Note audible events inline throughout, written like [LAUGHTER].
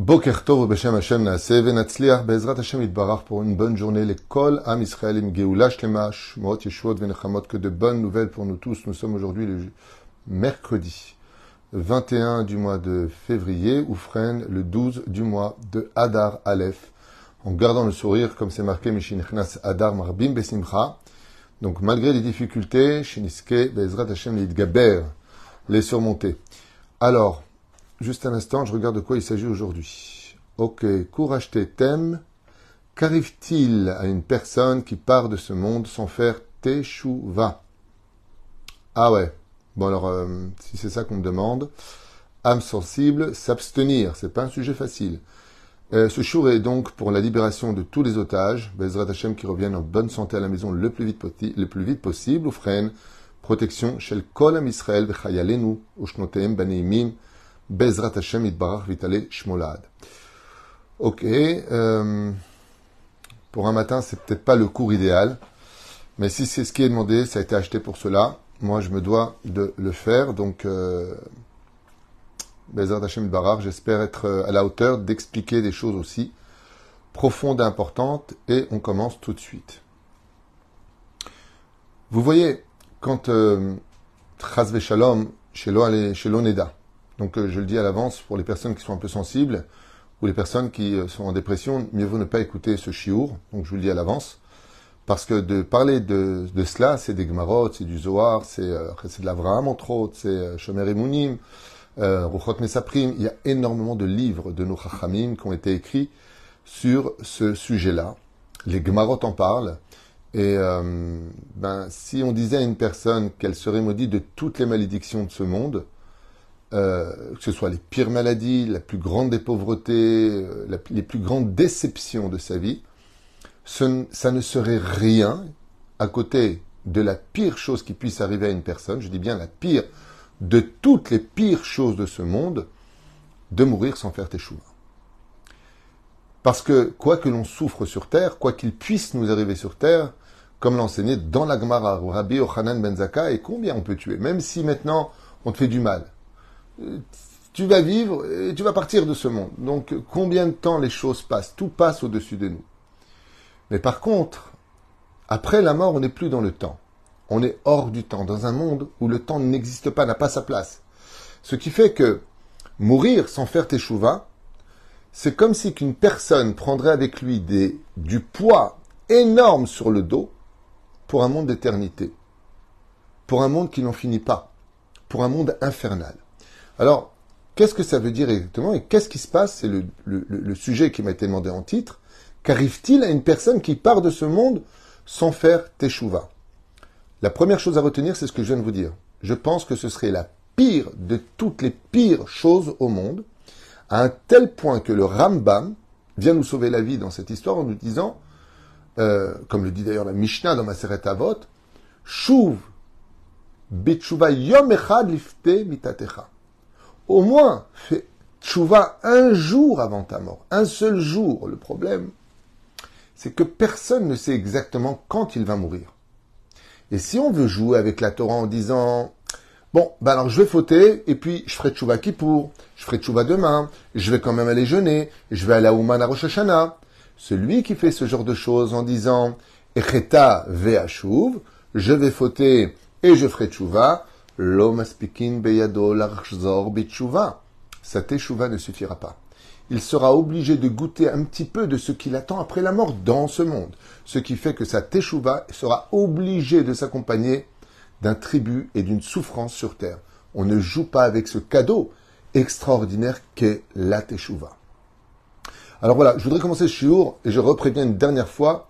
Boker Tov Beshem Hashem Naaseh Venatzliach Be'ezrat Hashem Yitbarach pour une bonne journée. L'école Am Israël Im Geoula Shlema Shmot Yeshuot Venechamot que de bonnes nouvelles pour nous tous. Nous sommes aujourd'hui le mercredi 21 du mois de février ou freine le 12 du mois de Hadar Aleph en gardant le sourire comme c'est marqué Mishinechnas Hadar Marbim Besimcha. Donc malgré les difficultés, Shiniske Be'ezrat Hashem Yitgaber les surmonter. Alors, Juste un instant, je regarde de quoi il s'agit aujourd'hui. Ok, courage thème. Qu'arrive-t-il à une personne qui part de ce monde sans faire teshuva? Ah ouais. Bon alors, euh, si c'est ça qu'on me demande, âme sensible, s'abstenir, c'est pas un sujet facile. Euh, ce jour est donc pour la libération de tous les otages, Bezrat Hashem qui reviennent en bonne santé à la maison le plus vite, possible, ou protection, Shel Kol Israël, Vechayalenu, Ushnoteem Baneimim, Bezrat Hashem Itbarach Vitale Shmolad. Ok, euh, pour un matin, c'est peut-être pas le cours idéal, mais si c'est ce qui est demandé, ça a été acheté pour cela. Moi, je me dois de le faire, donc euh, Bezrat Hashem Itbarach, j'espère être euh, à la hauteur d'expliquer des choses aussi profondes et importantes, et on commence tout de suite. Vous voyez, quand euh, Shalom, chez l'Oneda, donc euh, je le dis à l'avance pour les personnes qui sont un peu sensibles ou les personnes qui euh, sont en dépression, mieux vaut ne pas écouter ce chiour. Donc je vous le dis à l'avance. Parce que de parler de, cela, c'est des Gmarot, c'est du Zohar, c'est euh, de l'Avraham entre autres, c'est Shomer Emunim, Ruchot Mesaprim. Il y a énormément de livres de nos Chachamim qui ont été écrits sur ce sujet-là. Les Gmarot en parlent. Et ben, si on disait à une personne qu'elle serait maudite de toutes les malédictions de ce monde, euh, que ce soit les pires maladies, la plus grande des pauvretés, euh, les plus grandes déceptions de sa vie, ce, ça ne serait rien à côté de la pire chose qui puisse arriver à une personne, je dis bien la pire de toutes les pires choses de ce monde, de mourir sans faire teshuva. Parce que quoi que l'on souffre sur terre, quoi qu'il puisse nous arriver sur terre, comme l'enseignait dans la Gemara, Rabbi Ochanan Benzaka, et combien on peut tuer, même si maintenant on te fait du mal, tu vas vivre et tu vas partir de ce monde. Donc combien de temps les choses passent? Tout passe au-dessus de nous. Mais par contre, après la mort, on n'est plus dans le temps. On est hors du temps, dans un monde où le temps n'existe pas, n'a pas sa place. Ce qui fait que mourir sans faire teshuva, c'est comme si qu'une personne prendrait avec lui du poids énorme sur le dos pour un monde d'éternité, pour un monde qui n'en finit pas, pour un monde infernal. Alors, qu'est-ce que ça veut dire exactement et qu'est-ce qui se passe? C'est le, sujet qui m'a été demandé en titre. Qu'arrive-t-il à une personne qui part de ce monde sans faire teshuva? La première chose à retenir, c'est ce que je viens de vous dire. Je pense que ce serait la pire de toutes les pires choses au monde, à un tel point que le Rambam vient nous sauver la vie dans cette histoire en nous disant, euh, comme le dit d'ailleurs la Mishnah dans Maseret Avot, Shuv bitshuva yom echad lifte mitatecha au moins fais tchouva un jour avant ta mort, un seul jour. Le problème, c'est que personne ne sait exactement quand il va mourir. Et si on veut jouer avec la Torah en disant, bon, ben alors je vais fauter, et puis je ferai tchouva pour, je ferai tchouva demain, je vais quand même aller jeûner, je vais aller à Ouman à Rosh Hashanah. Celui qui fait ce genre de choses en disant, Echeta ve'ashuv, je vais fauter et je ferai tchouva, Sa teshuva ne suffira pas. Il sera obligé de goûter un petit peu de ce qui l'attend après la mort dans ce monde. Ce qui fait que sa teshuva sera obligé de s'accompagner d'un tribut et d'une souffrance sur terre. On ne joue pas avec ce cadeau extraordinaire qu'est la teshuva. Alors voilà, je voudrais commencer ce shiur et je repréviens une dernière fois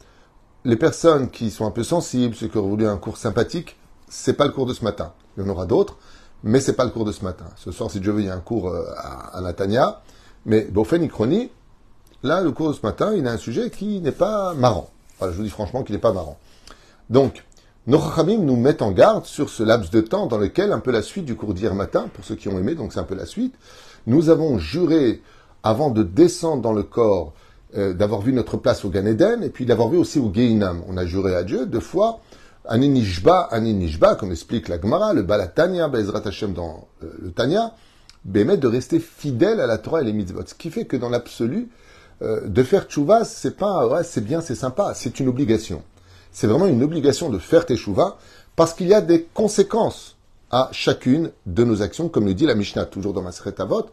les personnes qui sont un peu sensibles, ceux qui ont voulu un cours sympathique, c'est pas le cours de ce matin. Il y en aura d'autres, mais c'est pas le cours de ce matin. Ce soir, si Dieu veut, il y a un cours euh, à, Natania. Mais Bofen là, le cours de ce matin, il a un sujet qui n'est pas marrant. Voilà, je vous dis franchement qu'il n'est pas marrant. Donc, nos Chachamim nous mettent en garde sur ce laps de temps dans lequel, un peu la suite du cours d'hier matin, pour ceux qui ont aimé, donc c'est un peu la suite, nous avons juré, avant de descendre dans le corps, euh, d'avoir vu notre place au Gan Eden, et puis d'avoir vu aussi au Geinam. On a juré à Dieu deux fois Aninishba, Aninishba, comme explique la Gemara, le Balatania, Bezrat Hashem dans euh, le Tanya, bémet de rester fidèle à la Torah et les mitzvot. Ce qui fait que dans l'absolu, euh, de faire tchouva, c'est pas, ouais, c'est bien, c'est sympa, c'est une obligation. C'est vraiment une obligation de faire tes tchouva parce qu'il y a des conséquences à chacune de nos actions, comme le dit la Mishnah, toujours dans ma Avot.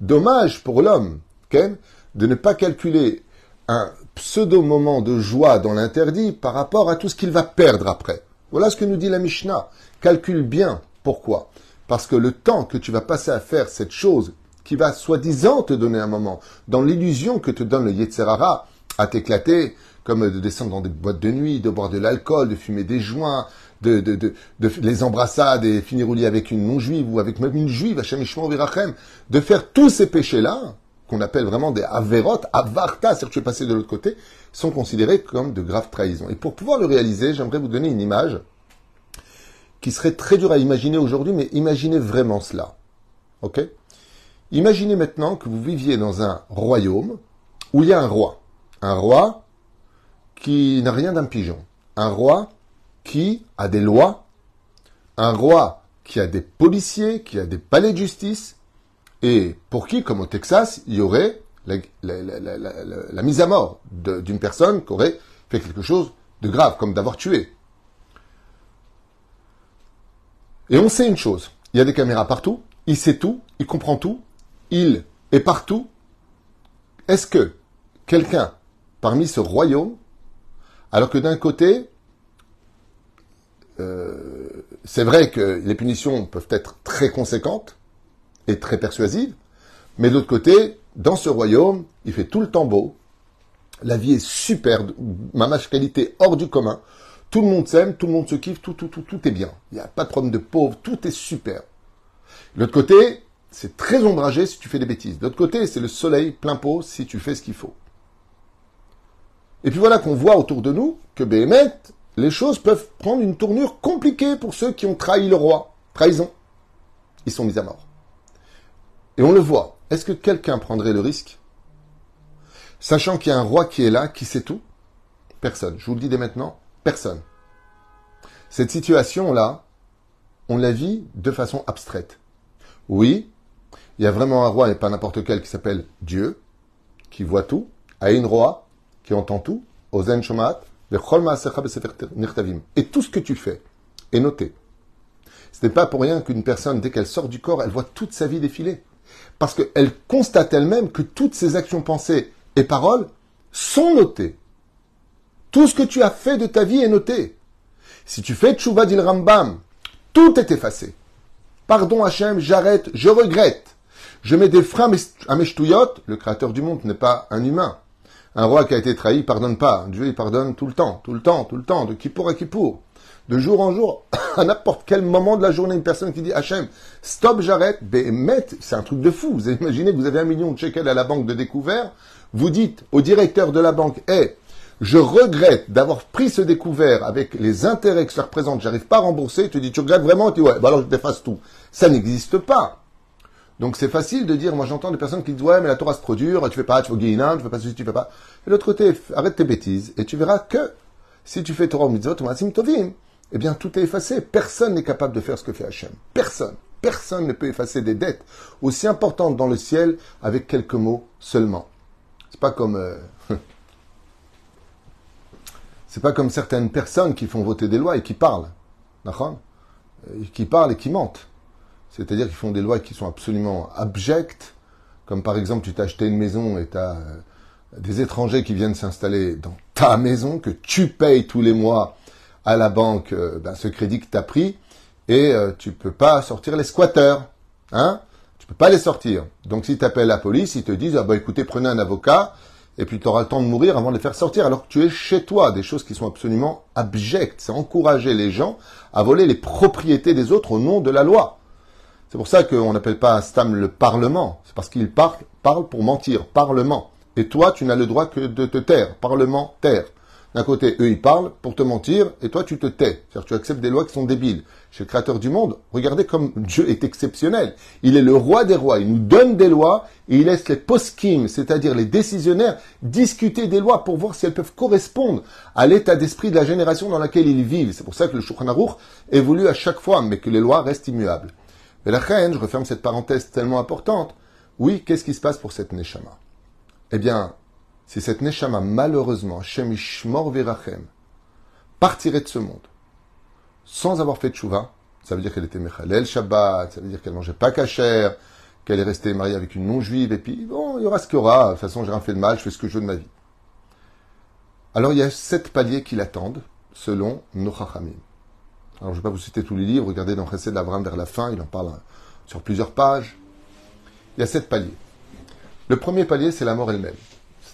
Dommage pour l'homme, Ken, de ne pas calculer un pseudo-moment de joie dans l'interdit par rapport à tout ce qu'il va perdre après. Voilà ce que nous dit la Mishnah. Calcule bien. Pourquoi Parce que le temps que tu vas passer à faire cette chose qui va soi-disant te donner un moment, dans l'illusion que te donne le Yetzerara, à t'éclater, comme de descendre dans des boîtes de nuit, de boire de l'alcool, de fumer des joints, de, de, de, les embrassades et finir au lit avec une non-juive ou avec même une juive, Virachem, de faire tous ces péchés-là, qu'on appelle vraiment des averot, avarta, c'est-à-dire que tu es passé de l'autre côté, sont considérés comme de graves trahisons. Et pour pouvoir le réaliser, j'aimerais vous donner une image qui serait très dure à imaginer aujourd'hui, mais imaginez vraiment cela. Imaginez maintenant que vous viviez dans un royaume où il y a un roi. Un roi qui n'a rien d'un pigeon. Un roi qui a des lois. Un roi qui a des policiers, qui a des palais de justice, et pour qui, comme au Texas, il y aurait la, mise à mort d'une personne qui aurait fait quelque chose de grave, comme d'avoir tué. Et on sait une chose, il y a des caméras partout, il sait tout, il comprend tout, il est partout. Est-ce que quelqu'un parmi ce royaume, alors que d'un côté, euh, c'est vrai que les punitions peuvent être très conséquentes, est très persuasive, mais de l'autre côté, dans ce royaume, il fait tout le temps beau, la vie est super, ma qualité hors du commun, tout le monde s'aime, tout le monde se kiffe, tout, tout, tout, tout est bien. Il n'y a pas de problème de pauvre, tout est super. De l'autre côté, c'est très ombragé si tu fais des bêtises. De l'autre côté, c'est le soleil plein pot si tu fais ce qu'il faut. Et puis voilà qu'on voit autour de nous que Béhémet, les choses peuvent prendre une tournure compliquée pour ceux qui ont trahi le roi. Trahison. Ils sont mis à mort. Et on le voit. Est-ce que quelqu'un prendrait le risque? Sachant qu'il y a un roi qui est là, qui sait tout Personne. Je vous le dis dès maintenant, personne. Cette situation-là, on la vit de façon abstraite. Oui, il y a vraiment un roi, et pas n'importe quel, qui s'appelle Dieu, qui voit tout, a une roi, qui entend tout, Ozen Shomat, et tout ce que tu fais est noté. Ce n'est pas pour rien qu'une personne, dès qu'elle sort du corps, elle voit toute sa vie défiler parce qu'elle constate elle-même que toutes ses actions, pensées et paroles sont notées. Tout ce que tu as fait de ta vie est noté. Si tu fais Tchouva d'il Rambam, tout est effacé. Pardon Hachem, j'arrête, je regrette. Je mets des freins à mes Le créateur du monde n'est pas un humain. Un roi qui a été trahi pardonne pas. Dieu il pardonne tout le temps, tout le temps, tout le temps, de qui pour à qui pour de jour en jour, [COUGHS] à n'importe quel moment de la journée, une personne qui dit Hachem, stop, j'arrête, met, c'est un truc de fou. Vous imaginez vous avez un million de shekels à la banque de découvert, vous dites au directeur de la banque, hé, je regrette d'avoir pris ce découvert avec les intérêts que ça représente, j'arrive pas à rembourser, tu dis, tu regrettes vraiment, tu dis, ouais, bah alors je t'efface tout. Ça n'existe pas. Donc c'est facile de dire, moi j'entends des personnes qui disent, ouais, mais la Torah c'est trop dur, tu fais pas, tu fais guéinin, tu fais pas ceci, tu fais pas. Et l'autre côté, arrête tes bêtises, et tu verras que si tu fais Torah mitzvot, tovim, eh bien tout est effacé. Personne n'est capable de faire ce que fait Hachem. Personne. Personne ne peut effacer des dettes aussi importantes dans le ciel avec quelques mots seulement. C'est pas comme euh, [LAUGHS] c'est pas comme certaines personnes qui font voter des lois et qui parlent, d'accord? Qui parlent et qui mentent. C'est-à-dire qu'ils font des lois qui sont absolument abjectes, comme par exemple tu t'as acheté une maison et tu as euh, des étrangers qui viennent s'installer dans ta maison que tu payes tous les mois à la banque euh, ben, ce crédit que tu pris et euh, tu peux pas sortir les squatteurs. Hein tu peux pas les sortir. Donc si tu la police, ils te disent ah bah écoutez, prenez un avocat et puis tu auras le temps de mourir avant de les faire sortir alors que tu es chez toi, des choses qui sont absolument abjectes. C'est encourager les gens à voler les propriétés des autres au nom de la loi. C'est pour ça qu'on n'appelle pas Stam le Parlement. C'est parce qu'il parle, parle pour mentir. Parlement. Et toi, tu n'as le droit que de te taire. Parlement, taire. D'un côté, eux, ils parlent pour te mentir, et toi, tu te tais. C'est-à-dire tu acceptes des lois qui sont débiles. Chez le Créateur du monde, regardez comme Dieu est exceptionnel. Il est le roi des rois. Il nous donne des lois, et il laisse les poskim, c'est-à-dire les décisionnaires, discuter des lois pour voir si elles peuvent correspondre à l'état d'esprit de la génération dans laquelle ils vivent. C'est pour ça que le Shulchan évolue à chaque fois, mais que les lois restent immuables. Et la reine, je referme cette parenthèse tellement importante. Oui, qu'est-ce qui se passe pour cette Neshama? Eh bien, si cette Neshama, malheureusement, Shemishmor Verachem, partirait de ce monde sans avoir fait de chouva, ça veut dire qu'elle était Mechalel Shabbat, ça veut dire qu'elle mangeait pas kasher, qu'elle est restée mariée avec une non-juive, et puis bon, il y aura ce qu'il y aura, de toute façon j'ai rien fait de mal, je fais ce que je veux de ma vie. Alors il y a sept paliers qui l'attendent, selon nos Alors je ne vais pas vous citer tous les livres, regardez dans de l'Avram vers la fin, il en parle sur plusieurs pages. Il y a sept paliers. Le premier palier, c'est la mort elle-même.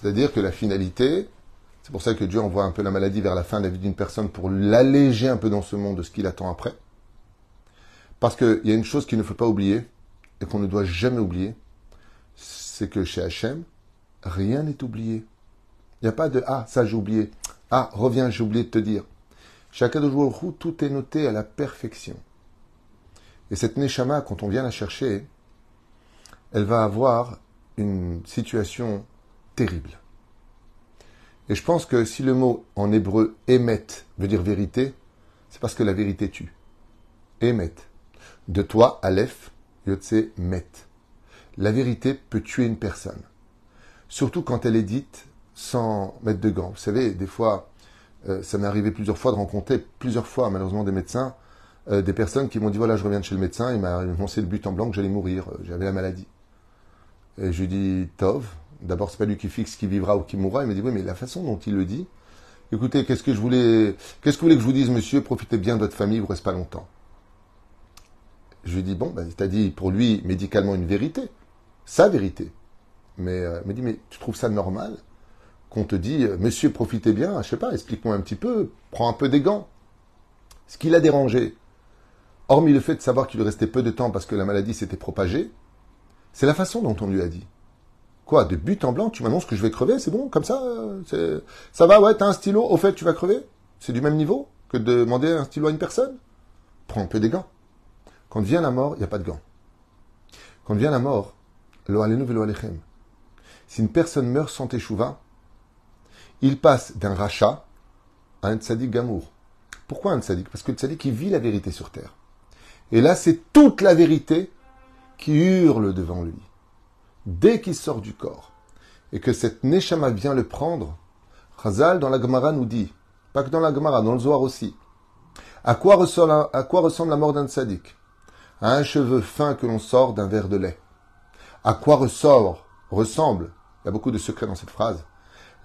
C'est-à-dire que la finalité, c'est pour ça que Dieu envoie un peu la maladie vers la fin de la vie d'une personne pour l'alléger un peu dans ce monde de ce qu'il attend après. Parce qu'il y a une chose qu'il ne faut pas oublier et qu'on ne doit jamais oublier, c'est que chez Hachem, rien n'est oublié. Il n'y a pas de Ah, ça j'ai oublié. Ah, reviens, j'ai oublié de te dire. Chaque jour, tout est noté à la perfection. Et cette Neshama, quand on vient la chercher, elle va avoir une situation terrible. Et je pense que si le mot en hébreu émet veut dire vérité, c'est parce que la vérité tue. Émet. De toi, Aleph, Yotse, Met. La vérité peut tuer une personne. Surtout quand elle est dite sans mettre de gants. Vous savez, des fois, euh, ça m'est arrivé plusieurs fois de rencontrer, plusieurs fois malheureusement des médecins, euh, des personnes qui m'ont dit voilà, je reviens de chez le médecin, il m'a annoncé le but en blanc que j'allais mourir, euh, j'avais la maladie. Et je lui dis Tov, D'abord, c'est pas lui qui fixe qui vivra ou qui mourra. Il me dit, oui, mais la façon dont il le dit, écoutez, qu'est-ce que je voulais, qu'est-ce que vous voulez que je vous dise, monsieur, profitez bien de votre famille, vous restez pas longtemps. Je lui dis, bon, ben, il dit pour lui médicalement une vérité, sa vérité. Mais euh, il me dit, mais tu trouves ça normal qu'on te dit, euh, monsieur, profitez bien, je sais pas, explique-moi un petit peu, prends un peu des gants. Ce qui l'a dérangé, hormis le fait de savoir qu'il lui restait peu de temps parce que la maladie s'était propagée, c'est la façon dont on lui a dit. Quoi, de but en blanc, tu m'annonces que je vais crever, c'est bon, comme ça Ça va, ouais, t'as un stylo, au fait, tu vas crever? C'est du même niveau que de demander un stylo à une personne? Prends un peu des gants. Quand vient la mort, il n'y a pas de gants. Quand vient la mort, lo alechem. Si une personne meurt sans teshuva, il passe d'un rachat à un tzadik gamour. Pourquoi un tzadik? Parce que le tzadik, il vit la vérité sur terre. Et là, c'est toute la vérité qui hurle devant lui dès qu'il sort du corps, et que cette Neshama vient le prendre, Chazal dans la Gemara nous dit, pas que dans la Gemara, dans le Zohar aussi, à quoi ressemble, à la mort d'un tzaddik? À un cheveu fin que l'on sort d'un verre de lait. À quoi ressort, ressemble, il y a beaucoup de secrets dans cette phrase,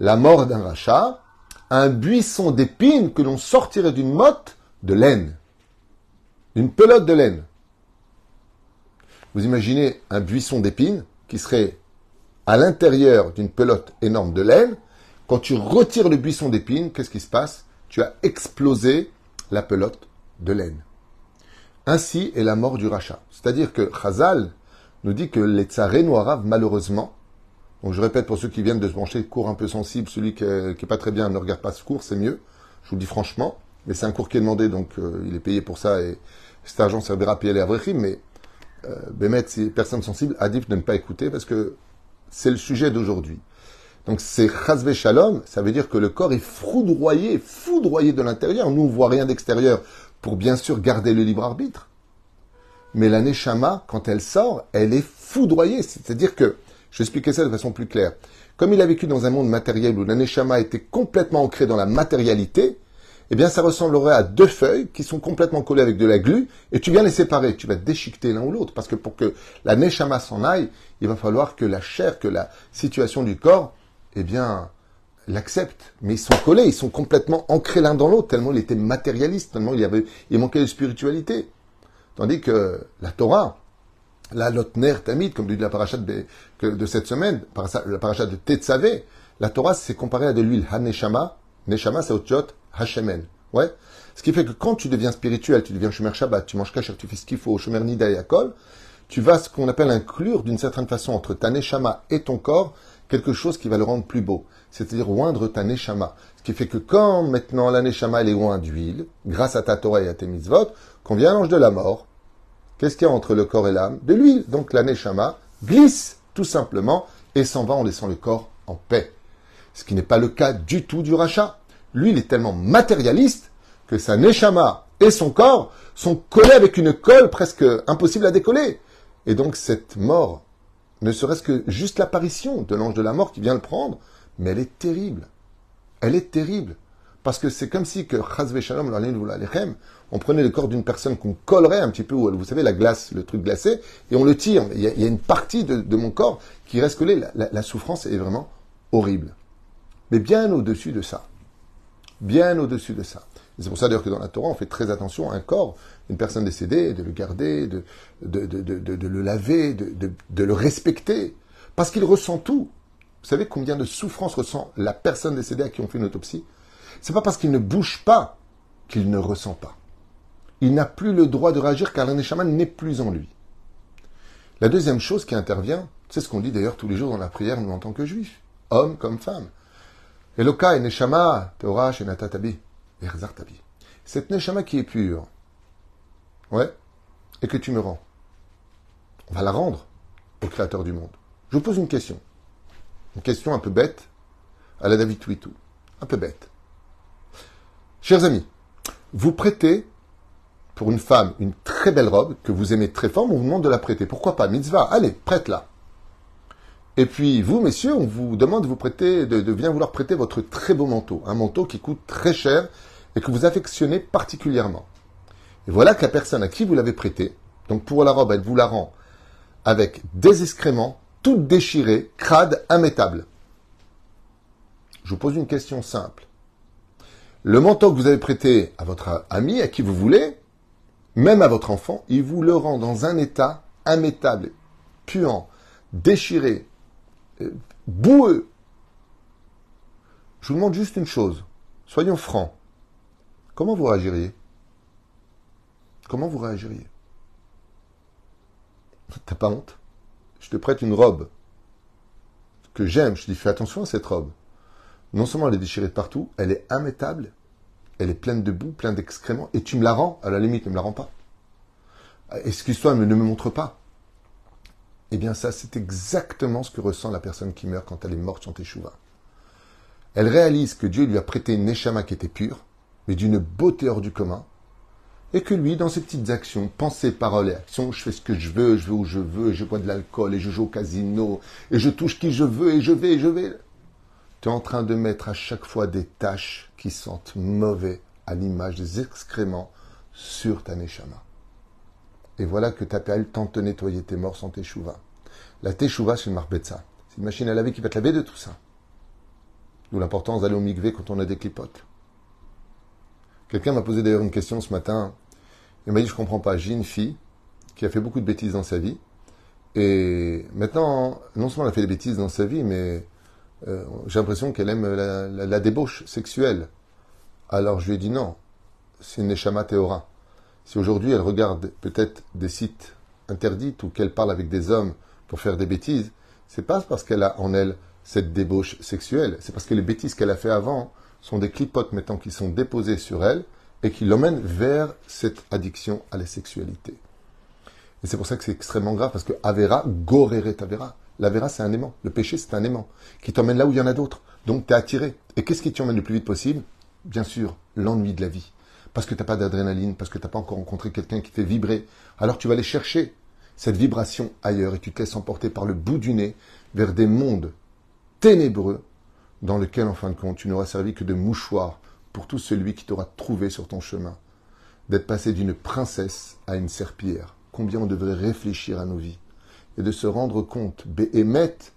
la mort d'un rachat Un buisson d'épines que l'on sortirait d'une motte de laine. D'une pelote de laine. Vous imaginez un buisson d'épines qui serait à l'intérieur d'une pelote énorme de laine, quand tu retires le buisson d'épines, qu'est-ce qui se passe? Tu as explosé la pelote de laine. Ainsi est la mort du rachat. C'est-à-dire que Chazal nous dit que les tsarés malheureusement, donc je répète pour ceux qui viennent de se brancher, cours un peu sensible, celui qui est, pas très bien, ne regarde pas ce cours, c'est mieux. Je vous le dis franchement. Mais c'est un cours qui est demandé, donc euh, il est payé pour ça et cet argent servira à payer les Avrechim. Mais euh, Bémet, si personne sensible, adif de ne pas écouter parce que c'est le sujet d'aujourd'hui. Donc c'est chazve shalom, ça veut dire que le corps est foudroyé, foudroyé de l'intérieur. Nous, on voit rien d'extérieur pour bien sûr garder le libre arbitre. Mais la neshama, quand elle sort, elle est foudroyée. C'est-à-dire que, je vais expliquer ça de façon plus claire. Comme il a vécu dans un monde matériel où la neshama était complètement ancrée dans la matérialité, eh bien, ça ressemblerait à deux feuilles qui sont complètement collées avec de la glu, et tu viens les séparer. Tu vas déchiqueter l'un ou l'autre, parce que pour que la neshama s'en aille, il va falloir que la chair, que la situation du corps, eh bien, l'accepte. Mais ils sont collés, ils sont complètement ancrés l'un dans l'autre, tellement il était matérialiste, tellement il, avait, il manquait de spiritualité. Tandis que la Torah, la Lotner Tamid, comme dit la parachat de, cette semaine, la parachat de Tetzavé, la Torah s'est comparée à de l'huile Haneshama. Neshama, c'est Otchot, Hashemen. Ouais. Ce qui fait que quand tu deviens spirituel, tu deviens Shomer Shabbat, tu manges Kasher, tu fais ce qu'il faut, Shomer Nida et Akol, tu vas ce qu'on appelle inclure d'une certaine façon entre ta Neshama et ton corps quelque chose qui va le rendre plus beau. C'est-à-dire oindre ta Neshama. Ce qui fait que quand maintenant la Neshama elle est ointe d'huile, grâce à ta Torah et à tes mitzvot, qu'on vient l'ange de la mort, qu'est-ce qu'il y a entre le corps et l'âme? De l'huile. Donc la Neshama glisse tout simplement et s'en va en laissant le corps en paix. Ce qui n'est pas le cas du tout du rachat. Lui, il est tellement matérialiste que sa neshama et son corps sont collés avec une colle presque impossible à décoller. Et donc cette mort, ne serait-ce que juste l'apparition de l'ange de la mort qui vient le prendre, mais elle est terrible. Elle est terrible. Parce que c'est comme si que Shalom, on prenait le corps d'une personne qu'on collerait un petit peu, vous savez, la glace, le truc glacé, et on le tire. Il y a, une partie de, mon corps qui reste collée. la souffrance est vraiment horrible. Mais bien au-dessus de ça. Bien au-dessus de ça. C'est pour ça d'ailleurs que dans la Torah, on fait très attention à un corps, une personne décédée, de le garder, de, de, de, de le laver, de, le respecter. Parce qu'il ressent tout. Vous savez combien de souffrance ressent la personne décédée à qui on fait une autopsie? C'est pas parce qu'il ne bouge pas qu'il ne ressent pas. Il n'a plus le droit de réagir car l'aneshama n'est plus en lui. La deuxième chose qui intervient, c'est ce qu'on dit d'ailleurs tous les jours dans la prière, nous en tant que juifs, hommes comme femmes. Eloka et Neshama, Torah, Shenatatabi. Cette Neshama qui est pure, ouais, et que tu me rends, on va la rendre au Créateur du monde. Je vous pose une question. Une question un peu bête, à la David Twitou. Un peu bête. Chers amis, vous prêtez pour une femme une très belle robe que vous aimez très fort, on vous demande de la prêter. Pourquoi pas? Mitzvah, allez, prête-la. Et puis, vous, messieurs, on vous demande de vous prêter, de, bien vouloir prêter votre très beau manteau. Un manteau qui coûte très cher et que vous affectionnez particulièrement. Et voilà que la personne à qui vous l'avez prêté, donc pour la robe, elle vous la rend avec des excréments, toutes déchirées, crades, immétables. Je vous pose une question simple. Le manteau que vous avez prêté à votre ami, à qui vous voulez, même à votre enfant, il vous le rend dans un état immétable, puant, déchiré, boueux. Je vous demande juste une chose. Soyons francs. Comment vous réagiriez? Comment vous réagiriez? T'as pas honte? Je te prête une robe que j'aime. Je te dis fais attention à cette robe. Non seulement elle est déchirée de partout, elle est immétable, elle est pleine de boue, pleine d'excréments, et tu me la rends, à la limite, ne me la rends pas. Excuse-toi, mais ne me montre pas? Eh bien, ça, c'est exactement ce que ressent la personne qui meurt quand elle est morte sur Teshuva. Elle réalise que Dieu lui a prêté une neshama qui était pure, mais d'une beauté hors du commun, et que lui, dans ses petites actions, pensées, paroles et actions, je fais ce que je veux, je vais où je veux, je bois de l'alcool, et je joue au casino, et je touche qui je veux, et je vais, et je vais. Tu es en train de mettre à chaque fois des taches qui sentent mauvais à l'image des excréments sur ta neshama. Et voilà que le temps de nettoyer tes morts sans teshuva. La teshuva, c'est une marbetza. C'est une machine à laver qui va te laver de tout ça. D'où l'importance d'aller au mikvé quand on a des clipotes. Quelqu'un m'a posé d'ailleurs une question ce matin. Il m'a dit, je comprends pas, j'ai une fille qui a fait beaucoup de bêtises dans sa vie. Et maintenant, non seulement elle a fait des bêtises dans sa vie, mais euh, j'ai l'impression qu'elle aime la, débauche sexuelle. Alors je lui ai dit non, c'est une Neshama Théora. Si aujourd'hui elle regarde peut-être des sites interdits ou qu'elle parle avec des hommes pour faire des bêtises, c'est pas parce qu'elle a en elle cette débauche sexuelle, c'est parce que les bêtises qu'elle a fait avant sont des clipotes maintenant qui sont déposés sur elle et qui l'emmènent vers cette addiction à la sexualité. Et c'est pour ça que c'est extrêmement grave, parce que Avera, gorere Avera. L'Avera, c'est un aimant. Le péché, c'est un aimant qui t'emmène là où il y en a d'autres. Donc, tu es attiré. Et qu'est-ce qui t'emmène le plus vite possible? Bien sûr, l'ennui de la vie. Parce que tu n'as pas d'adrénaline, parce que tu n'as pas encore rencontré quelqu'un qui fait vibrer. Alors, tu vas aller chercher cette vibration ailleurs et tu te laisses emporter par le bout du nez vers des mondes ténébreux dans lequel, en fin de compte, tu n'auras servi que de mouchoir pour tout celui qui t'aura trouvé sur ton chemin. D'être passé d'une princesse à une serpillière. Combien on devrait réfléchir à nos vies. Et de se rendre compte, béhémeth,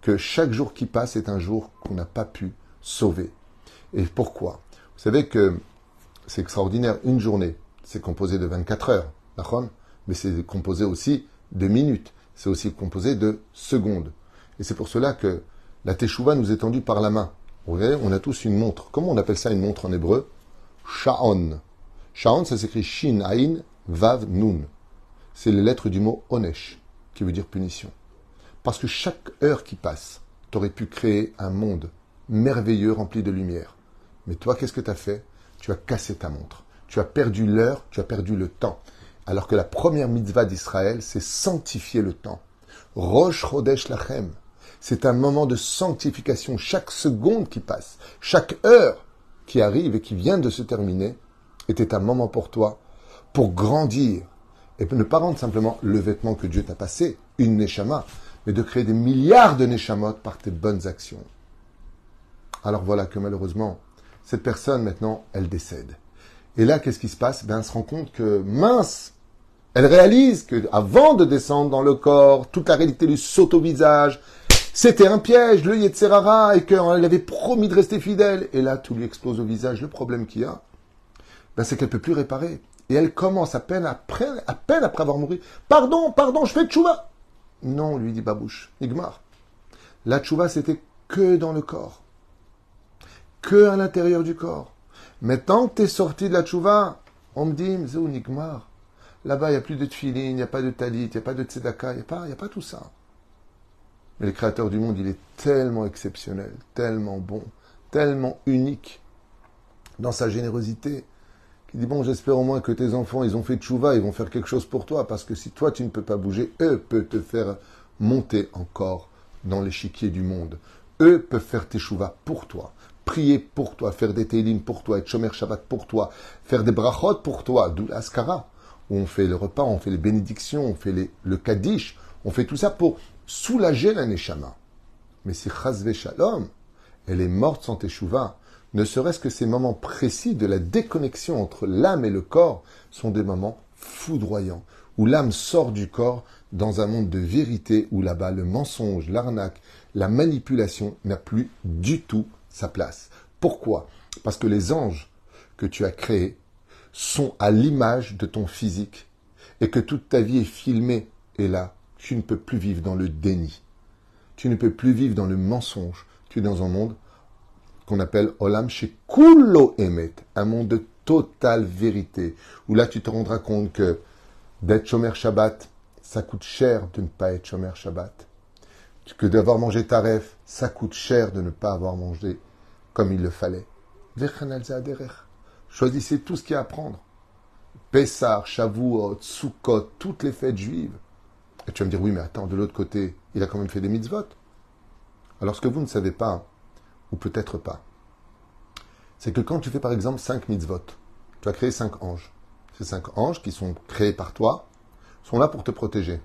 que chaque jour qui passe est un jour qu'on n'a pas pu sauver. Et pourquoi? Vous savez que c'est extraordinaire. Une journée, c'est composé de 24 heures, mais c'est composé aussi de minutes. C'est aussi composé de secondes. Et c'est pour cela que la teshuva nous est tendue par la main. Vous voyez, on a tous une montre. Comment on appelle ça une montre en hébreu? Sha'on. Sha'on, ça s'écrit Shin, Ain, Vav, Nun. C'est les lettres du mot Onesh, qui veut dire punition. Parce que chaque heure qui passe, tu aurais pu créer un monde merveilleux rempli de lumière. Mais toi, qu'est-ce que tu as fait? Tu as cassé ta montre. Tu as perdu l'heure, tu as perdu le temps. Alors que la première mitzvah d'Israël, c'est sanctifier le temps. Rosh Chodesh Lachem. C'est un moment de sanctification. Chaque seconde qui passe, chaque heure qui arrive et qui vient de se terminer était un moment pour toi, pour grandir, et ne pas rendre simplement le vêtement que Dieu t'a passé, une neshama, mais de créer des milliards de neshamot par tes bonnes actions. Alors voilà que malheureusement, cette personne maintenant, elle décède. Et là, qu'est-ce qui se passe? Ben, Elle se rend compte que, mince, elle réalise que avant de descendre dans le corps, toute la réalité lui saute au visage. C'était un piège, le Yetzerara, et qu'elle avait promis de rester fidèle. Et là, tout lui explose au visage. Le problème qu'il y a, ben, c'est qu'elle peut plus réparer. Et elle commence à peine après, à peine après avoir mouru. Pardon, pardon, je fais tchouva. Non, lui dit Babouche, Igmar. La tchouva, c'était que dans le corps. Que à l'intérieur du corps. Mais tant que tu es sorti de la tchouva, on me dit, Zéou Nigmar. Là-bas, il n'y a plus de tfilin, il n'y a pas de talit, il n'y a pas de tzedaka, il n'y a, pas, a pas tout ça. Mais le Créateur du monde, il est tellement exceptionnel, tellement bon, tellement unique dans sa générosité, qu'il dit, bon, j'espère au moins que tes enfants, ils ont fait tchouva, ils vont faire quelque chose pour toi, parce que si toi, tu ne peux pas bouger, eux peuvent te faire monter encore dans l'échiquier du monde. Eux peuvent faire tes chouvas pour toi prier pour toi, faire des télim pour toi, être chomer Shabbat pour toi, faire des brachot pour toi, d'où l'ascara, où on fait le repas, on fait les bénédictions, on fait le kaddish, on fait tout ça pour soulager la neshama. Mais si Chazve Shalom, elle est morte sans teshuva, ne serait-ce que ces moments précis de la déconnexion entre l'âme et le corps sont des moments foudroyants, où l'âme sort du corps dans un monde de vérité où là-bas le mensonge, l'arnaque, la manipulation n'a plus du tout sa place. Pourquoi? Parce que les anges que tu as créés sont à l'image de ton physique et que toute ta vie est filmée. Et là, tu ne peux plus vivre dans le déni. Tu ne peux plus vivre dans le mensonge. Tu es dans un monde qu'on appelle Olam chez Kulo Emet, un monde de totale vérité, où là tu te rendras compte que d'être Shomer Shabbat, ça coûte cher de ne pas être Shomer Shabbat que d'avoir mangé taref, ça coûte cher de ne pas avoir mangé comme il le fallait. Choisissez tout ce qu'il y a à prendre. Pessar, Shavuot, Sukkot, toutes les fêtes juives. Et tu vas me dire, oui, mais attends, de l'autre côté, il a quand même fait des mitzvot. Alors ce que vous ne savez pas, ou peut-être pas, c'est que quand tu fais par exemple cinq mitzvot, tu as créé cinq anges. Ces cinq anges qui sont créés par toi sont là pour te protéger.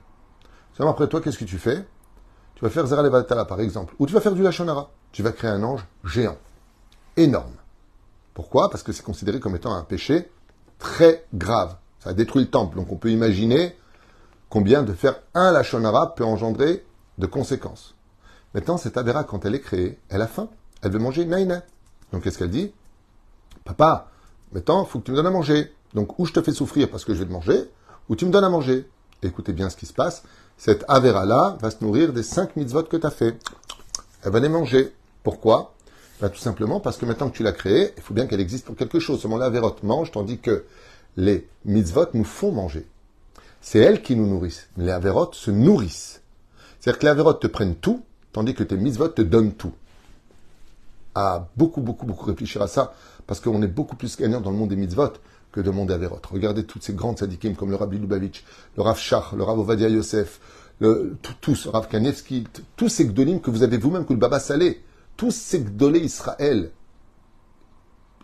Seulement après toi, qu'est-ce que tu fais? Tu vas faire Zera Levatala, par exemple, ou tu vas faire du Lachonara. Tu vas créer un ange géant, énorme. Pourquoi? Parce que c'est considéré comme étant un péché très grave. Ça a détruit le temple. Donc on peut imaginer combien de faire un Lachonara peut engendrer de conséquences. Maintenant, cette Avera, quand elle est créée, elle a faim. Elle veut manger naïna. Donc qu'est-ce qu'elle dit? Papa, maintenant, il faut que tu me donnes à manger. Donc ou je te fais souffrir parce que je vais te manger, ou tu me donnes à manger. Écoutez bien ce qui se passe cette Avera-là va se nourrir des cinq mitzvot que tu as fait. Elle va les manger. Pourquoi? Ben, Tout simplement parce que maintenant que tu l'as créée, il faut bien qu'elle existe pour quelque chose. Seulement l'Averot mange, tandis que les mitzvot nous font manger. C'est elles qui nous nourrissent. Les Averot se nourrissent. C'est-à-dire que les te prennent tout, tandis que tes mitzvot te donnent tout. À beaucoup, beaucoup, beaucoup réfléchir à ça, parce qu'on est beaucoup plus gagnant dans le monde des mitzvot que de monde. Regardez toutes ces grandes sadikim comme le Rabbi Lubavitch, le Rav Shach, le Rav Ovadia Yosef, tous, Rav Kanevski, tous ces gdolim que vous avez vous-même, que le Baba Salé, tous ces gdolés Israël,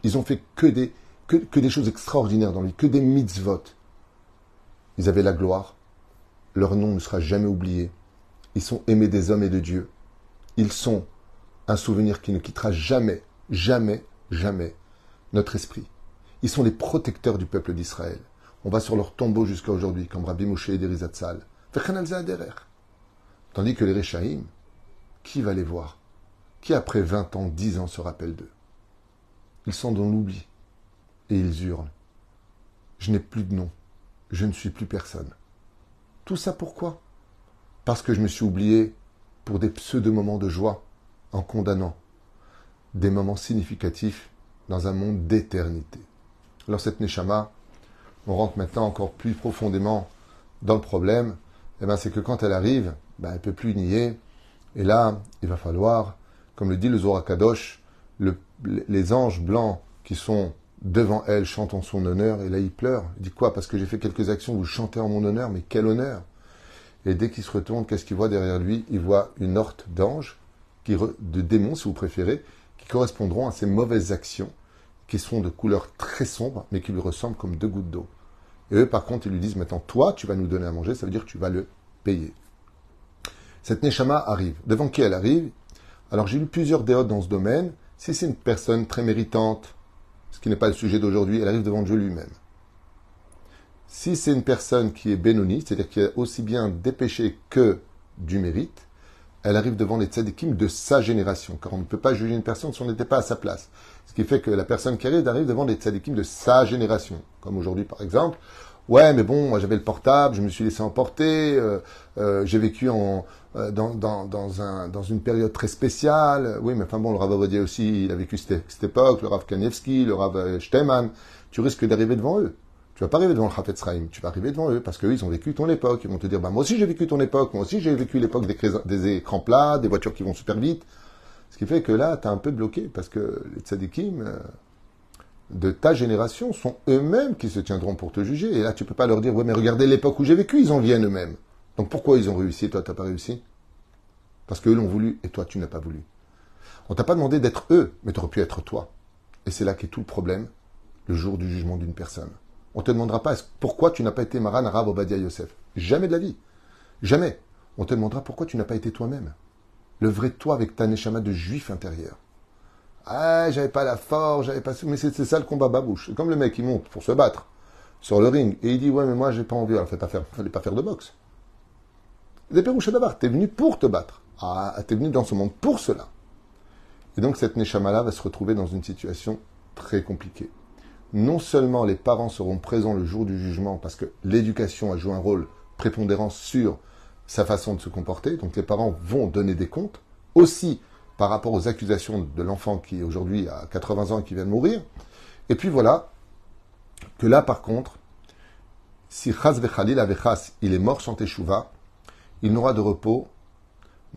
ils ont fait que des, que des choses extraordinaires dans lui, que des mitzvot. Ils avaient la gloire. Leur nom ne sera jamais oublié. Ils sont aimés des hommes et de Dieu. Ils sont un souvenir qui ne quittera jamais, jamais, jamais notre esprit. Ils sont les protecteurs du peuple d'Israël. On va sur leur tombeau jusqu'à aujourd'hui, comme Rabbi Moshe et Derizatzal. Tandis que les Réchaïm, qui va les voir? Qui après 20 ans, 10 ans se rappelle d'eux? Ils sont dans l'oubli. Et ils hurlent. Je n'ai plus de nom. Je ne suis plus personne. Tout ça pourquoi? Parce que je me suis oublié pour des pseudo-moments de joie en condamnant des moments significatifs dans un monde d'éternité. Alors cette Neshama, on rentre maintenant encore plus profondément dans le problème, eh ben, c'est que quand elle arrive, ben, elle ne peut plus nier. Et là, il va falloir, comme le dit le Zohar Kadosh, les anges blancs qui sont devant elle chantent en son honneur, et là il pleure. Il dit quoi Parce que j'ai fait quelques actions, vous chantez en mon honneur, mais quel honneur! Et dès qu'il se retourne, qu'est-ce qu'il voit derrière lui? Il voit une horte d'anges, de démons si vous préférez, qui correspondront à ses mauvaises actions qui sont de couleur très sombre, mais qui lui ressemblent comme deux gouttes d'eau. Et eux, par contre, ils lui disent maintenant, toi, tu vas nous donner à manger, ça veut dire que tu vas le payer. Cette Neshama arrive. Devant qui elle arrive? Alors j'ai lu plusieurs déotes dans ce domaine. Si c'est une personne très méritante, ce qui n'est pas le sujet d'aujourd'hui, elle arrive devant Dieu lui-même. Si c'est une personne qui est bénonie, c'est-à-dire qui a aussi bien des péchés que du mérite, elle arrive devant les tzadikim de sa génération, car on ne peut pas juger une personne si on n'était pas à sa place. Ce qui fait que la personne qui arrive arrive devant les tzadikim de sa génération. Comme aujourd'hui, par exemple, ouais, mais bon, moi j'avais le portable, je me suis laissé emporter, euh, euh, j'ai vécu en, euh, dans, dans, dans, un, dans une période très spéciale. Oui, mais enfin bon, le Rav Avodia aussi, il a vécu cette, cette époque, le Rav Kanievski, le Rav Shteman. Tu risques d'arriver devant eux. Tu vas pas arriver devant le Chafetz Chaim, tu vas arriver devant eux, parce qu'eux, ils ont vécu ton époque. Ils vont te dire, bah, moi aussi j'ai vécu ton époque, moi aussi j'ai vécu l'époque des, des, écrans plats, des voitures qui vont super vite. Ce qui fait que là, tu as un peu bloqué, parce que les tzadikim euh, de ta génération sont eux-mêmes qui se tiendront pour te juger. Et là, tu peux pas leur dire, ouais, mais regardez l'époque où j'ai vécu, ils en viennent eux-mêmes. Donc pourquoi ils ont réussi toi, tu n'as pas réussi? Parce qu'eux l'ont voulu et toi, tu n'as pas voulu. On t'a pas demandé d'être eux, mais tu aurais pu être toi. Et c'est là qu'est tout le problème, le jour du jugement d'une personne. On ne te demandera pas pourquoi tu n'as pas été Maran Arabe Obadiah Yosef? Jamais de la vie. Jamais. On te demandera pourquoi tu n'as pas été toi-même. Le vrai toi avec ta neshama de juif intérieur. Ah, j'avais pas la force, j'avais pas. Mais c'est ça le combat babouche. C'est comme le mec qui monte pour se battre sur le ring et il dit Ouais, mais moi j'ai pas envie. Alors, fallait pas faire, fallait pas faire de boxe. Des pérouches d'abord. T'es venu pour te battre. Ah, t'es venu dans ce monde pour cela. Et donc cette neshama-là va se retrouver dans une situation très compliquée non seulement les parents seront présents le jour du jugement parce que l'éducation a joué un rôle prépondérant sur sa façon de se comporter, donc les parents vont donner des comptes, aussi par rapport aux accusations de l'enfant qui aujourd'hui a 80 ans et qui vient de mourir. Et puis voilà, que là par contre, si Chas Vechalil Avechas, il est mort sans Teshuvah, il n'aura de repos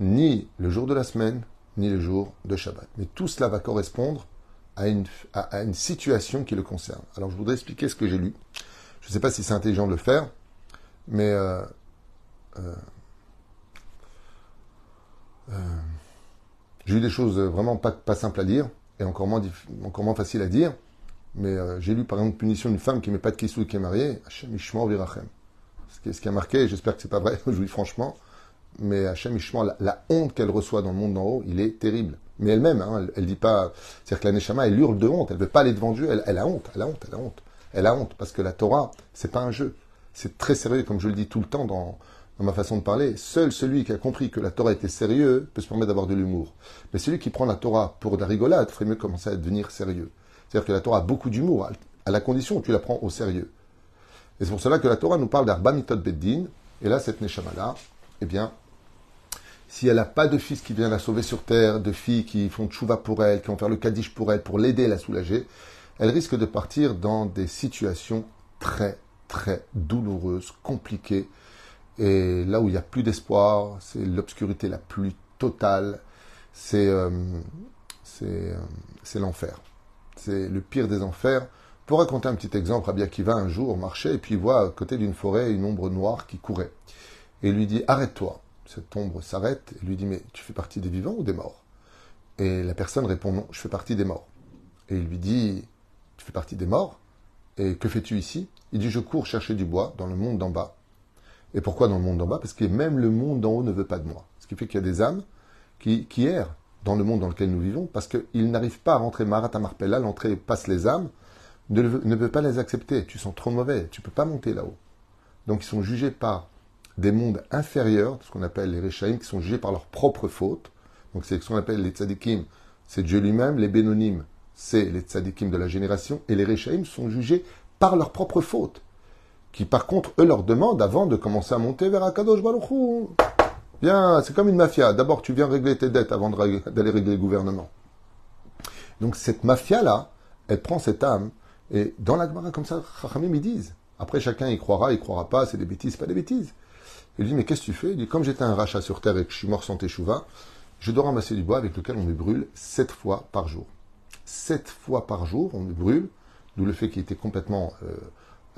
ni le jour de la semaine, ni le jour de Shabbat. Mais tout cela va correspondre à une, à, une situation qui le concerne. Alors je voudrais expliquer ce que j'ai lu. Je ne sais pas si c'est intelligent de le faire, mais euh, euh, euh, j'ai lu des choses vraiment pas, simples à lire et encore moins, faciles à dire. Mais j'ai lu par exemple Punition d'une femme qui met pas de kissou et qui est mariée, Hachem Ishmael Virachem. Ce qui, a marqué, j'espère que c'est pas vrai, [LAUGHS] je vous dis franchement, mais Hachem la, honte qu'elle reçoit dans le monde d'en haut, il est terrible mais elle-même, hein, elle, dit pas. C'est-à-dire que la Neshama, elle hurle de honte, elle veut pas aller devant Dieu, elle, a honte, elle a honte, elle a honte. Elle a honte, parce que la Torah, c'est pas un jeu. C'est très sérieux, comme je le dis tout le temps dans, ma façon de parler. Seul celui qui a compris que la Torah était sérieux peut se permettre d'avoir de l'humour. Mais celui qui prend la Torah pour de la rigolade ferait mieux commencer à devenir sérieux. C'est-à-dire que la Torah a beaucoup d'humour, à la condition où tu la prends au sérieux. Et c'est pour cela que la Torah nous parle d'Arba Mitot Beddin, et là, cette Neshama-là, eh bien, si elle n'a pas de fils qui vient la sauver sur terre, de filles qui font tchouva pour elle, qui vont faire le kaddish pour elle, pour l'aider, la soulager, elle risque de partir dans des situations très, très douloureuses, compliquées. Et là où il n'y a plus d'espoir, c'est l'obscurité la plus totale, c'est euh, euh, c'est l'enfer. C'est le pire des enfers. Pour raconter un petit exemple, Rabbi Akiva un jour marchait et puis il voit à côté d'une forêt une ombre noire qui courait. Et il lui dit Arrête-toi cette ombre s'arrête et lui dit Mais tu fais partie des vivants ou des morts? Et la personne répond Non, je fais partie des morts. Et il lui dit Tu fais partie des morts? Et que fais-tu ici? Il dit Je cours chercher du bois dans le monde d'en bas. Et pourquoi dans le monde d'en bas? Parce que même le monde d'en haut ne veut pas de moi. Ce qui fait qu'il y a des âmes qui, qui errent dans le monde dans lequel nous vivons parce qu'ils n'arrivent pas à rentrer Marat Marpella, l'entrée passe les âmes, ne, ne veut pas les accepter. Tu sens trop mauvais, tu peux pas monter là-haut. Donc ils sont jugés par des mondes inférieurs, ce qu'on appelle les Rechaim, qui sont jugés par leurs propres fautes. Donc c'est ce qu'on appelle les tzadikim, c'est Dieu lui-même. Les bénonymes, c'est les tzadikim de la génération. Et les Rechaim sont jugés par leurs propres fautes. Qui par contre, eux leur demandent, avant de commencer à monter vers Akadosh Baruch Viens, c'est comme une mafia. D'abord, tu viens régler tes dettes avant d'aller régler le gouvernement. Donc cette mafia-là, elle prend cette âme, et dans la comme ça, Chachamim, ils disent. Après, chacun y croira, il croira pas, c'est des bêtises, pas des bêtises. Il dit, mais qu'est-ce que tu fais? Il dit, comme j'étais un rachat sur terre et que je suis mort sans teshuva, je dois ramasser du bois avec lequel on me brûle sept fois par jour. Sept fois par jour, on me brûle, d'où le fait qu'il était complètement euh,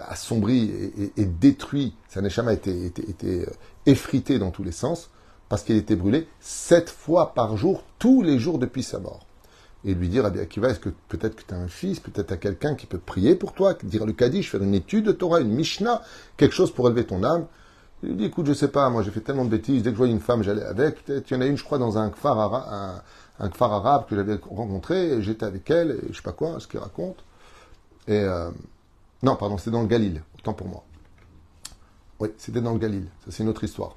assombri et, détruit. Sa neshama était, était, euh, effrité dans tous les sens, parce qu'il était brûlé sept fois par jour, tous les jours depuis sa mort. et lui dire, Rabbi Akiva, est-ce que peut-être que tu as un fils, peut-être tu as quelqu'un qui peut prier pour toi, dire le Kaddish, faire une étude de Torah, une Mishnah, quelque chose pour élever ton âme. Il lui dit, écoute, je sais pas, moi j'ai fait tellement de bêtises, dès que je voyais une femme, j'allais avec. Peut-être, il y en a une, je crois, dans un kfar, un, un kfar arabe que j'avais rencontré, et j'étais avec elle, et je sais pas quoi, ce qu'il raconte. Et, euh, non, pardon, c'était dans le Galil, autant pour moi. Oui, c'était dans le Galil, ça c'est une autre histoire.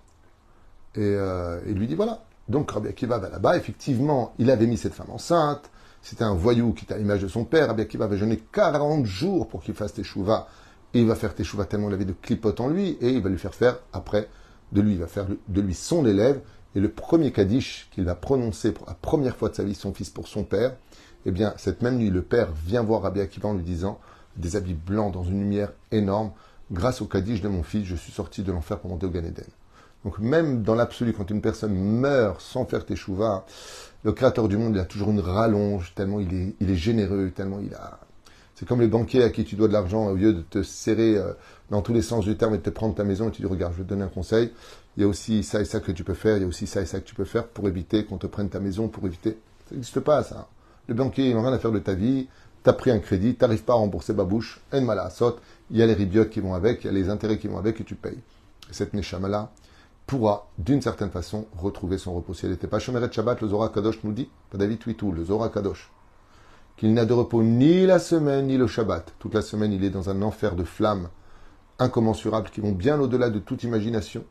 Et euh, il lui dit, voilà, donc Rabbi Akiva va là-bas, effectivement, il avait mis cette femme enceinte, c'était un voyou qui était à l'image de son père, Rabbi Akiva va jeûner 40 jours pour qu'il fasse teshuva, et il va faire teshuva tellement il avait de clipotes en lui, et il va lui faire faire, après, de lui, il va faire de lui son élève, et le premier kaddish qu'il va prononcer pour la première fois de sa vie, son fils pour son père, eh bien, cette même nuit, le père vient voir Rabbi Akiva en lui disant, des habits blancs dans une lumière énorme, grâce au kaddish de mon fils, je suis sorti de l'enfer pour monter au Gan Eden. Donc même dans l'absolu, quand une personne meurt sans faire teshuva, le créateur du monde, il a toujours une rallonge, tellement il est, il est généreux, tellement il a... C'est comme les banquiers à qui tu dois de l'argent, au lieu de te serrer euh, dans tous les sens du terme et de te prendre ta maison, et tu dis, regarde, je vais te donner un conseil, il y a aussi ça et ça que tu peux faire, il y a aussi ça et ça que tu peux faire pour éviter qu'on te prenne ta maison, pour éviter... Ça n'existe pas, ça. Le banquier, il n'a rien à faire de ta vie, tu as pris un crédit, tu n'arrives pas à rembourser babouche, en mal à saute, il y a les ribiotes qui vont avec, il y a les intérêts qui vont avec et tu payes. cette neshama-là, pourra, d'une certaine façon, retrouver son repos. Si elle n'était pas Shomeret Shabbat, le Zohar Kadosh nous dit, pas David Twitou, le Zohar Kadosh, qu'il n'a de repos ni la semaine ni le Shabbat. Toute la semaine, il est dans un enfer de flammes incommensurables qui vont bien au-delà de toute imagination.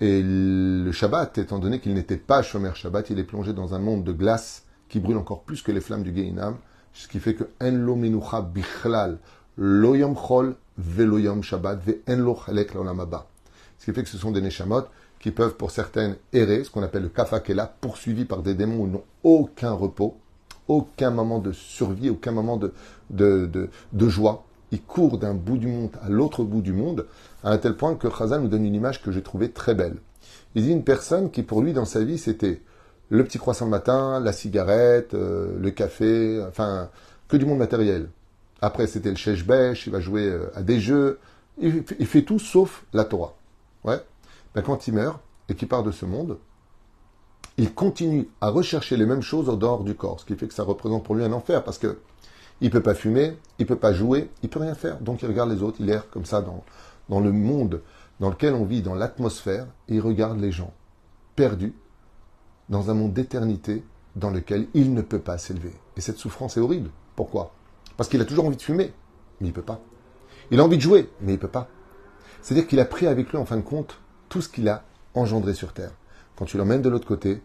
Et le Shabbat, étant donné qu'il n'était pas Shomer Shabbat, il est plongé dans un monde de glace qui brûle encore plus que les flammes du Geinam, ce qui fait que En lo menucha bichlal, chol, ve Shabbat, ve en ce qui fait que ce sont des neshamot qui peuvent pour certaines errer, ce qu'on appelle le kafakela, poursuivis par des démons où ils n'ont aucun repos, aucun moment de survie, aucun moment de, de, de, joie. Ils courent d'un bout du monde à l'autre bout du monde, à un tel point que Khazan nous donne une image que j'ai trouvée très belle. Il dit une personne qui pour lui dans sa vie c'était le petit croissant le matin, la cigarette, euh, le café, enfin que du monde matériel. Après c'était le chèche il va jouer euh, à des jeux, il fait tout sauf la Torah. Ouais. Ben, quand il meurt et qu'il part de ce monde, il continue à rechercher les mêmes choses au dehors du corps, ce qui fait que ça représente pour lui un enfer parce que il peut pas fumer, il peut pas jouer, il peut rien faire. Donc il regarde les autres, il erre comme ça dans, dans le monde dans lequel on vit, dans l'atmosphère, et il regarde les gens perdus dans un monde d'éternité dans lequel il ne peut pas s'élever. Et cette souffrance est horrible. Pourquoi? Parce qu'il a toujours envie de fumer, mais il peut pas. Il a envie de jouer, mais il peut pas. C'est-à-dire qu'il a pris avec lui, en fin de compte, tout ce qu'il a engendré sur Terre. Quand tu l'emmènes de l'autre côté,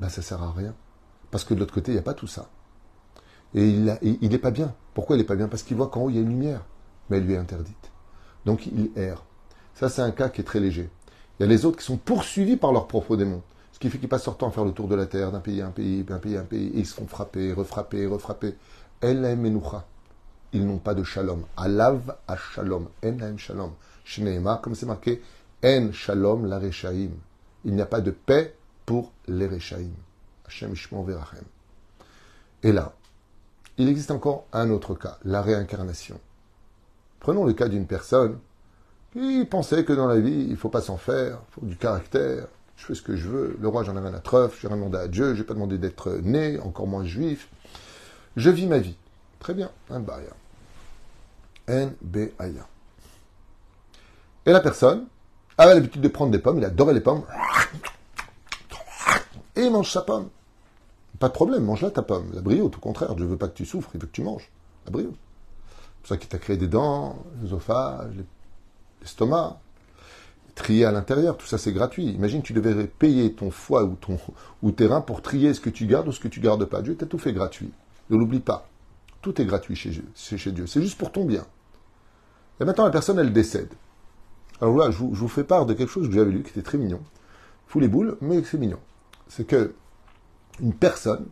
ben ça sert à rien. Parce que de l'autre côté, il n'y a pas tout ça. Et il n'est pas bien. Pourquoi il n'est pas bien? Parce qu'il voit qu'en haut, il y a une lumière. Mais elle lui est interdite. Donc il erre. Ça, c'est un cas qui est très léger. Il y a les autres qui sont poursuivis par leurs propres démons. Ce qui fait qu'ils passent leur temps à faire le tour de la terre, d'un pays à un pays, d'un pays à un pays, et ils se font frapper, refrapper, refrapper. Elle Ils n'ont pas de shalom. Alav à shalom. En shalom. Shneema, comme c'est marqué, En Shalom la Rechaim. Il n'y a pas de paix pour les Rechaim. Hashem Ishmon Verachem. Et là, il existe encore un autre cas, la réincarnation. Prenons le cas d'une personne qui pensait que dans la vie, il ne faut pas s'en faire, il faut du caractère, je fais ce que je veux, le roi j'en ai rien à treuf, je n'ai rien demandé à Dieu, je n'ai pas demandé d'être né, encore moins juif. Je vis ma vie. Très bien, un baya. N B Aya. Et la personne avait l'habitude de prendre des pommes, il adorait les pommes. Et il mange sa pomme. Pas de problème, mange-la ta pomme. La brio, au contraire, Dieu ne veut pas que tu souffres, il veut que tu manges. La brio. C'est pour ça qu'il t'a créé des dents, l'œsophage, l'estomac, trier à l'intérieur, tout ça c'est gratuit. Imagine, tu devais payer ton foie ou, ton, ou tes reins pour trier ce que tu gardes ou ce que tu gardes pas. Dieu t'a tout fait gratuit. Ne l'oublie pas. Tout est gratuit chez Dieu. C'est juste pour ton bien. Et maintenant, la personne, elle décède. Alors là, je vous, fais part de quelque chose que j'avais lu qui était très mignon. Fou les boules, mais c'est mignon. C'est que une personne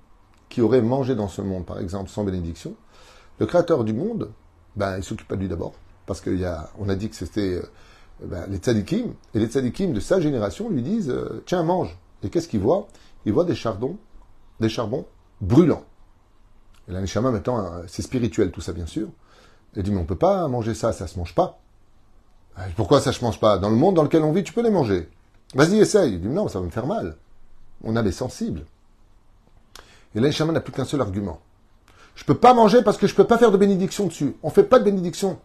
qui aurait mangé dans ce monde, par exemple, sans bénédiction, le créateur du monde, ben, il s'occupe pas de lui d'abord. Parce qu'on a, on a dit que c'était euh, ben, les tzadikim. Et les tzadikim de sa génération lui disent euh, Tiens, mange. Et qu'est-ce qu'il voit Il voit des chardons, des charbons brûlants. Et là, les maintenant, euh, c'est spirituel tout ça, bien sûr. Il dit Mais on peut pas manger ça, ça se mange pas. Ah, pourquoi ça je mange pas? Dans le monde dans lequel on vit, tu peux les manger. Vas-y, essaye. Il dit non, ça va me faire mal. On a les sensibles. Et l'Eshama n'a plus qu'un seul argument. Je ne peux pas manger parce que je ne peux pas faire de bénédiction dessus. On ne fait pas de bénédiction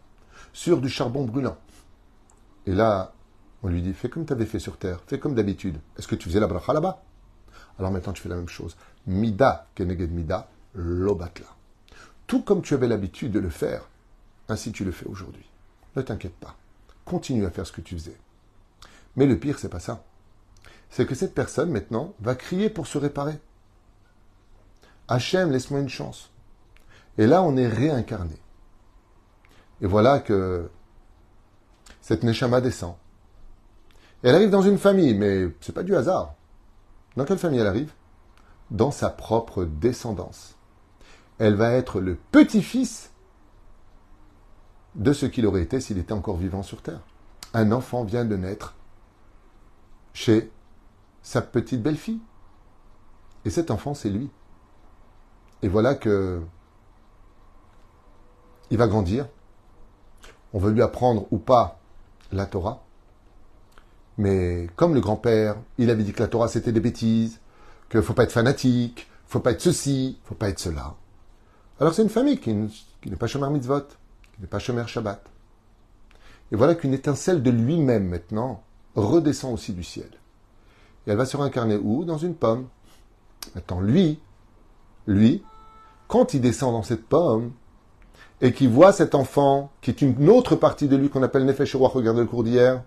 sur du charbon brûlant. Et là, on lui dit, fais comme tu avais fait sur terre, fais comme d'habitude. Est-ce que tu faisais la bracha là-bas? Alors maintenant, tu fais la même chose. Mida keneged mida, lobatla. Tout comme tu avais l'habitude de le faire, ainsi tu le fais aujourd'hui. Ne t'inquiète pas. Continue à faire ce que tu faisais. Mais le pire, c'est pas ça. C'est que cette personne, maintenant, va crier pour se réparer. Hachem, laisse-moi une chance. Et là, on est réincarné. Et voilà que cette Neshama descend. elle arrive dans une famille, mais c'est pas du hasard. Dans quelle famille elle arrive? Dans sa propre descendance. Elle va être le petit-fils de ce qu'il aurait été s'il était encore vivant sur Terre. Un enfant vient de naître chez sa petite belle-fille. Et cet enfant, c'est lui. Et voilà que il va grandir. On veut lui apprendre ou pas la Torah. Mais comme le grand-père, il avait dit que la Torah c'était des bêtises, qu'il faut pas être fanatique, faut pas être ceci, faut pas être cela. Alors c'est une famille qui, n'est pas Shomer Mitzvot, qui n'est pas Shomer Shabbat. Et voilà qu'une étincelle de lui-même maintenant redescend aussi du ciel. Et elle va se réincarner où? Dans une pomme. Maintenant, lui, lui, quand il descend dans cette pomme, et qu'il voit cet enfant, qui est une autre partie de lui qu'on appelle Nefesh Roi, regardez le cours d'hier,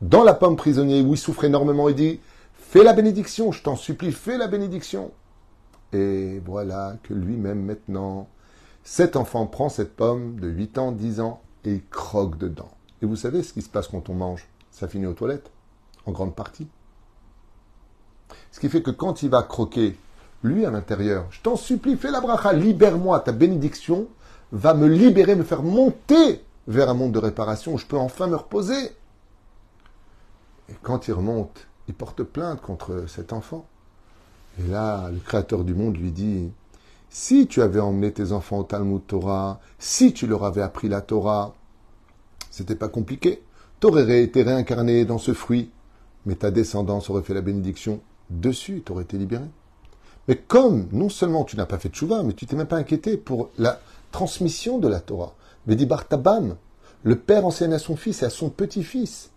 dans la pomme prisonnier où il souffre énormément, il dit Fais la bénédiction, je t'en supplie, fais la bénédiction. Et voilà que lui-même maintenant, cet enfant prend cette pomme de 8 ans, 10 ans, et croque dedans. Et vous savez ce qui se passe quand on mange? Ça finit aux toilettes, en grande partie. Ce qui fait que quand il va croquer lui à l'intérieur. Je t'en supplie, fais la bracha, libère-moi, ta bénédiction va me libérer, me faire monter vers un monde de réparation où je peux enfin me reposer. Et quand il remonte, il porte plainte contre cet enfant. Et là, le Créateur du monde lui dit, si tu avais emmené tes enfants au Talmud Torah, si tu leur avais appris la Torah, c'était pas compliqué. T'aurais été réincarné dans ce fruit, mais ta descendance aurait fait la bénédiction dessus, t'aurais été libéré. Mais comme non seulement tu n'as pas fait de chouva, mais tu t'es même pas inquiété pour la transmission de la Torah. Mais dit Bartabam, le père enseigne à son fils et à son petit-fils.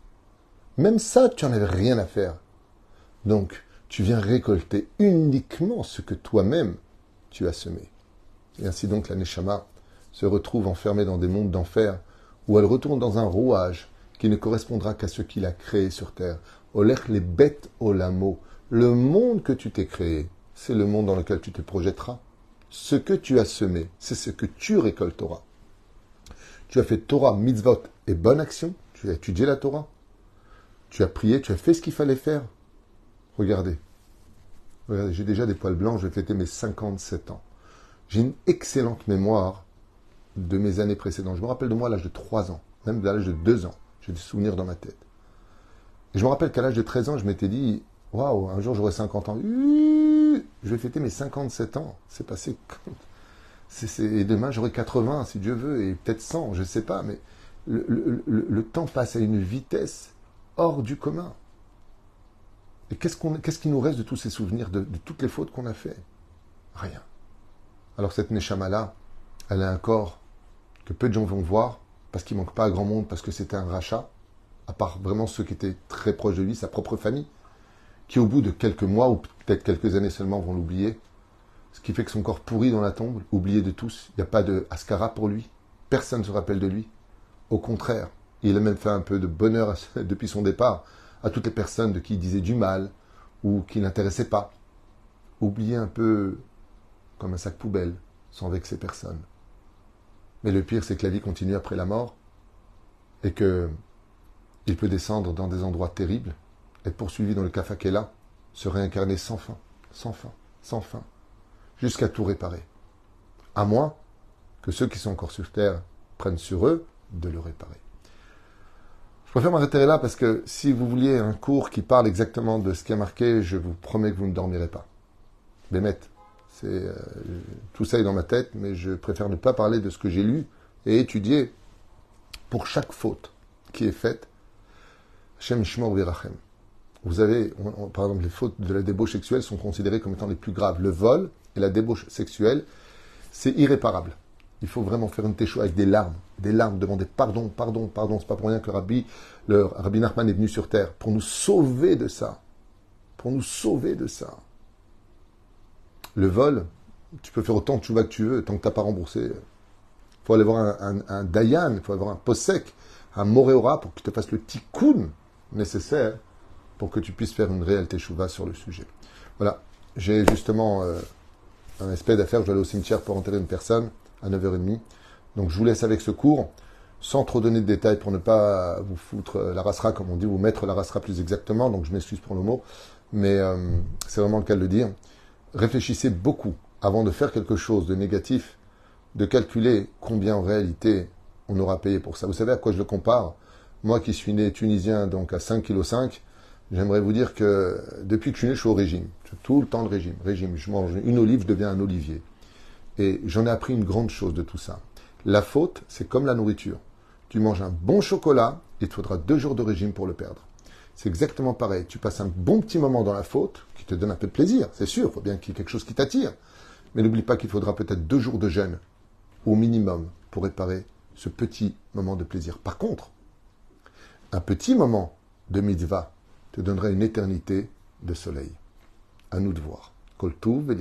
Même ça, tu n'en avais rien à faire. Donc, tu viens récolter uniquement ce que toi-même tu as semé. Et ainsi donc la Neshama se retrouve enfermée dans des mondes d'enfer où elle retourne dans un rouage qui ne correspondra qu'à ce qu'il a créé sur terre. Olech les bêtes olamo, le monde que tu t'es créé, c'est le monde dans lequel tu te projetteras. Ce que tu as semé, c'est ce que tu récolteras. Tu as fait Torah, mitzvot et bonne action. Tu as étudié la Torah. Tu as prié, tu as fait ce qu'il fallait faire. Regardez. Regardez, j'ai déjà des poils blancs, je vais fêter mes 57 ans. J'ai une excellente mémoire de mes années précédentes. Je me rappelle de moi à l'âge de 3 ans, même à l'âge de 2 ans. J'ai des souvenirs dans ma tête. Et je me rappelle qu'à l'âge de 13 ans, je m'étais dit, waouh, un jour j'aurai 50 ans je vais fêter mes 57 ans. C'est passé. et demain, j'aurai 80, si Dieu veut, et peut-être 100, je ne sais pas, mais le, temps passe à une vitesse hors du commun. Et qu'est-ce, qu'on, qu'est-ce qui nous reste de tous ces souvenirs, de, toutes les fautes qu'on a fait Rien. Alors cette Neshama-là, elle a un corps que peu de gens vont voir, parce qu'il ne manque pas à grand monde, parce que c'était un rachat, à part vraiment ceux qui étaient très proches de lui, sa propre famille qui au bout de quelques mois ou peut-être quelques années seulement vont l'oublier. Ce qui fait que son corps pourri dans la tombe, oublié de tous. Il n'y a pas de Ascara pour lui. Personne ne se rappelle de lui. Au contraire, il a même fait un peu de bonheur [LAUGHS] depuis son départ à toutes les personnes de qui il disait du mal ou qui n'intéressaient pas. Oublié un peu comme un sac poubelle, sans vexer personne. Mais le pire, c'est que la vie continue après la mort et que il peut descendre dans des endroits terribles être poursuivi dans le kafakela, se réincarner sans fin, sans fin, sans fin, jusqu'à tout réparer. À moins que ceux qui sont encore sur terre prennent sur eux de le réparer. Je préfère m'arrêter là parce que si vous vouliez un cours qui parle exactement de ce qui a marqué, je vous promets que vous ne dormirez pas. Bémet, c'est euh, tout ça est dans ma tête, mais je préfère ne pas parler de ce que j'ai lu et étudié pour chaque faute qui est faite. Shem Shmor Virachem vous avez, par exemple, les fautes de la débauche sexuelle sont considérées comme étant les plus graves. Le vol et la débauche sexuelle, c'est irréparable. Il faut vraiment faire une técho avec des larmes, des larmes, demander pardon, pardon, pardon. C'est pas pour rien que le Rabbi, le Rabbi Nachman est venu sur terre pour nous sauver de ça, pour nous sauver de ça. Le vol, tu peux faire autant de chouva que tu veux tant que tu n'as pas remboursé. Il faut aller voir un, dayan, il faut avoir un posek, un moréora pour qu'il te fasse le tikkun nécessaire pour que tu puisses faire une réelle teshuva sur le sujet. Voilà, j'ai justement euh, un espèce d'affaire, je dois aller au cimetière pour enterrer une personne à 9h30. Donc je vous laisse avec ce cours, sans trop donner de détails pour ne pas vous foutre la rasera, comme on dit, vous mettre la rasera plus exactement, donc je m'excuse pour le mot, mais euh, c'est vraiment le cas de le dire. Réfléchissez beaucoup avant de faire quelque chose de négatif, de calculer combien en réalité on aura payé pour ça. Vous savez à quoi je le compare? Moi qui suis né tunisien, donc à 5,5 kg, j'aimerais vous dire que depuis que je suis né, je suis au régime. Tout le temps de régime. Régime. Je mange une olive, je deviens un olivier. Et j'en ai appris une grande chose de tout ça. La faute, c'est comme la nourriture. Tu manges un bon chocolat, il te faudra deux jours de régime pour le perdre. C'est exactement pareil. Tu passes un bon petit moment dans la faute, qui te donne un peu de plaisir, c'est sûr, il faut bien qu'il y ait quelque chose qui t'attire. Mais n'oublie pas qu'il faudra peut-être deux jours de jeûne, au minimum, pour réparer ce petit moment de plaisir. Par contre, un petit moment de mitzvah te donnerait une éternité de soleil. À nous de voir. Koltuv et